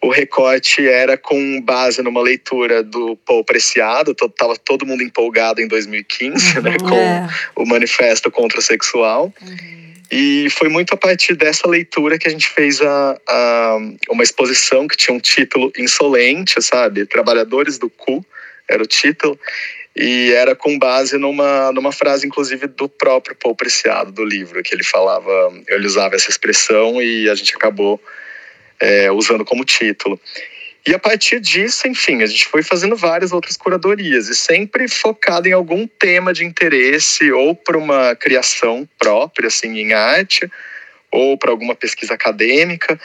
o recorte era com base numa leitura do Paul Preciado, estava todo mundo empolgado em 2015, uhum, né, com é. o Manifesto Contra o Sexual. Uhum. E foi muito a partir dessa leitura que a gente fez a, a, uma exposição que tinha um título insolente, sabe? Trabalhadores do Cu era o título. E era com base numa, numa frase, inclusive, do próprio Paul Preciado, do livro, que ele falava, ele usava essa expressão e a gente acabou é, usando como título. E a partir disso, enfim, a gente foi fazendo várias outras curadorias e sempre focado em algum tema de interesse ou para uma criação própria, assim, em arte, ou para alguma pesquisa acadêmica.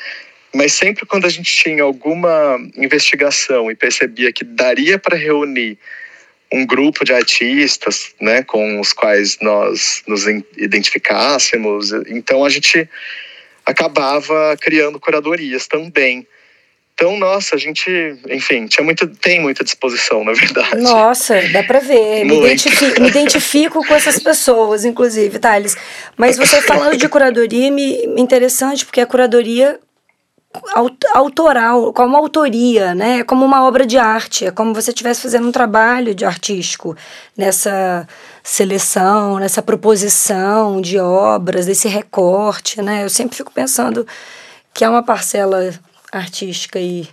Mas sempre quando a gente tinha alguma investigação e percebia que daria para reunir um grupo de artistas, né, com os quais nós nos identificássemos, então a gente acabava criando curadorias também. Então, nossa, a gente, enfim, tinha muito, tem muita disposição, na verdade. Nossa, dá para ver. Me identifico, me identifico, com essas pessoas, inclusive, Thales. Mas você falando de curadoria, me interessante, porque a curadoria autoral, como autoria, né? É como uma obra de arte, é como você estivesse fazendo um trabalho de artístico nessa seleção, nessa proposição de obras, desse recorte, né? Eu sempre fico pensando que há uma parcela artística e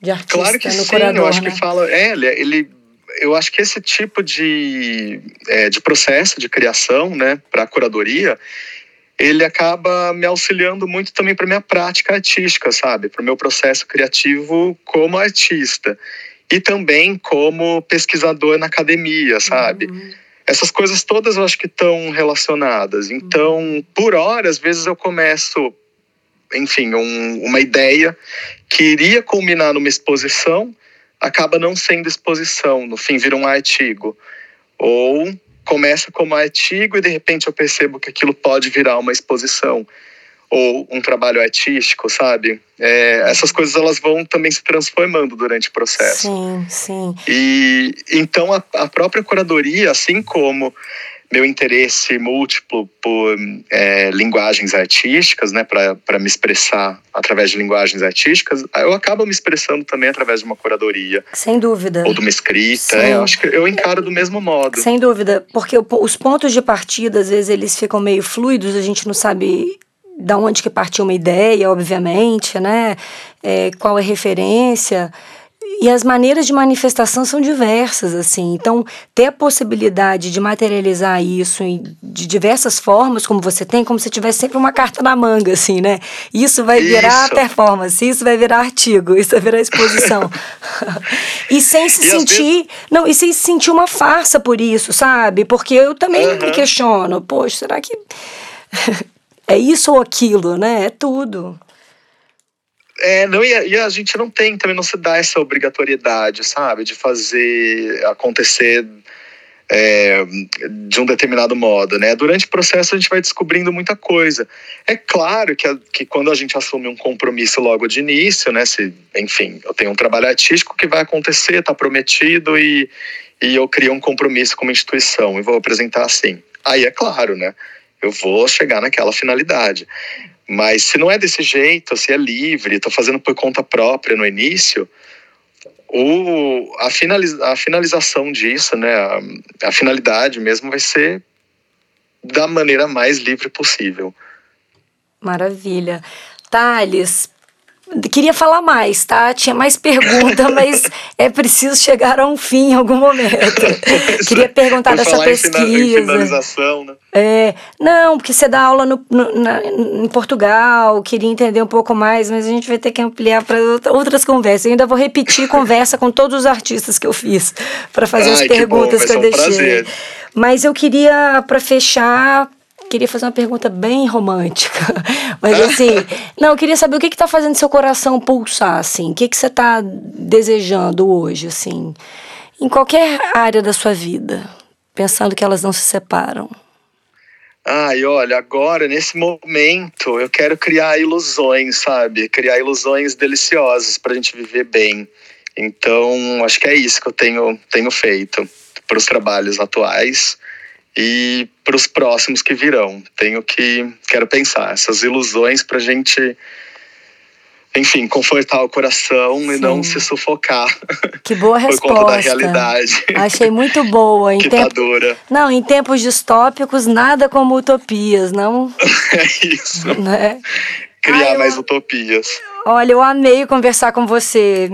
de artista claro que no sim, curador, eu acho né? que fala, é, ele, ele eu acho que esse tipo de, é, de processo de criação, né, para a curadoria, ele acaba me auxiliando muito também para minha prática artística, sabe, para o meu processo criativo como artista e também como pesquisador na academia, sabe. Uhum essas coisas todas eu acho que estão relacionadas. Então, por hora, às vezes eu começo, enfim, um, uma ideia que iria culminar numa exposição, acaba não sendo exposição, no fim vira um artigo. Ou começa como artigo e de repente eu percebo que aquilo pode virar uma exposição ou um trabalho artístico, sabe? É, essas coisas elas vão também se transformando durante o processo. Sim, sim. E então a, a própria curadoria, assim como meu interesse múltiplo por é, linguagens artísticas, né, para me expressar através de linguagens artísticas, eu acabo me expressando também através de uma curadoria. Sem dúvida. Ou de uma escrita. É, eu acho que eu encaro do mesmo modo. Sem dúvida, porque os pontos de partida, às vezes, eles ficam meio fluidos, a gente não sabe da onde que partiu uma ideia, obviamente, né? É, qual é a referência. E as maneiras de manifestação são diversas, assim. Então, ter a possibilidade de materializar isso de diversas formas, como você tem, como se tivesse sempre uma carta na manga, assim, né? Isso vai virar isso. performance, isso vai virar artigo, isso vai virar exposição. e sem se e sentir. Vezes... Não, e sem se sentir uma farsa por isso, sabe? Porque eu também uhum. me questiono, poxa, será que é isso ou aquilo, né? É tudo. É, não, e a, e a, gente não tem, também não se dá essa obrigatoriedade, sabe, de fazer acontecer é, de um determinado modo, né? Durante o processo a gente vai descobrindo muita coisa. É claro que, a, que quando a gente assume um compromisso logo de início, né? Se, enfim, eu tenho um trabalho artístico que vai acontecer, está prometido e, e eu crio um compromisso com uma instituição e vou apresentar assim. Aí é claro, né? eu vou chegar naquela finalidade. Mas se não é desse jeito, se é livre, estou fazendo por conta própria no início, o, a, finaliza, a finalização disso, né, a, a finalidade mesmo vai ser da maneira mais livre possível. Maravilha. Thales, Queria falar mais, tá? Tinha mais pergunta, mas é preciso chegar a um fim em algum momento. Queria perguntar dessa pesquisa. Finalização, né? É, não, porque você dá aula no, no na, em Portugal, queria entender um pouco mais, mas a gente vai ter que ampliar para outras conversas. Eu ainda vou repetir conversa com todos os artistas que eu fiz para fazer Ai, as perguntas que, que eu deixei. Prazer. Mas eu queria, para fechar, queria fazer uma pergunta bem romântica. Mas assim, não, eu queria saber o que está fazendo seu coração pulsar, assim. O que, que você está desejando hoje, assim, em qualquer área da sua vida. pensando que elas não se separam? Ai, olha, agora, nesse momento, eu quero criar ilusões, sabe? Criar ilusões deliciosas para a gente viver bem. Então, acho que é isso que eu tenho, tenho feito para os trabalhos atuais e para os próximos que virão. Tenho que, quero pensar, essas ilusões para a gente enfim, confortar o coração Sim. e não se sufocar. Que boa resposta. Por conta da realidade. Achei muito boa. Em que tempo... tá dura. Não, em tempos distópicos, nada como utopias, não? é isso. Né? Criar Ai, mais eu... utopias. Olha, eu amei conversar com você.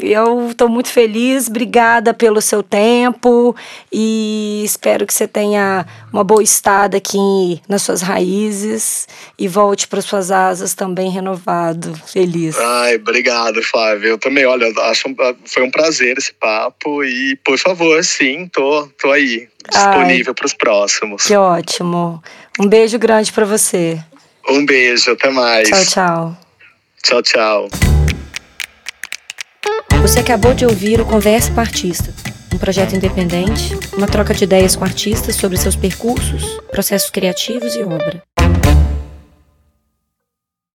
Eu estou muito feliz. Obrigada pelo seu tempo e espero que você tenha uma boa estada aqui nas suas raízes e volte para suas asas também renovado, feliz. Ai, obrigado, Flávio. Eu também, olha, acho foi um prazer esse papo e, por favor, sim, tô, tô aí disponível para os próximos. Que ótimo. Um beijo grande para você. Um beijo, até mais. Tchau, tchau. Tchau, tchau. Você acabou de ouvir o Conversa com Artista, um projeto independente, uma troca de ideias com artistas sobre seus percursos, processos criativos e obra.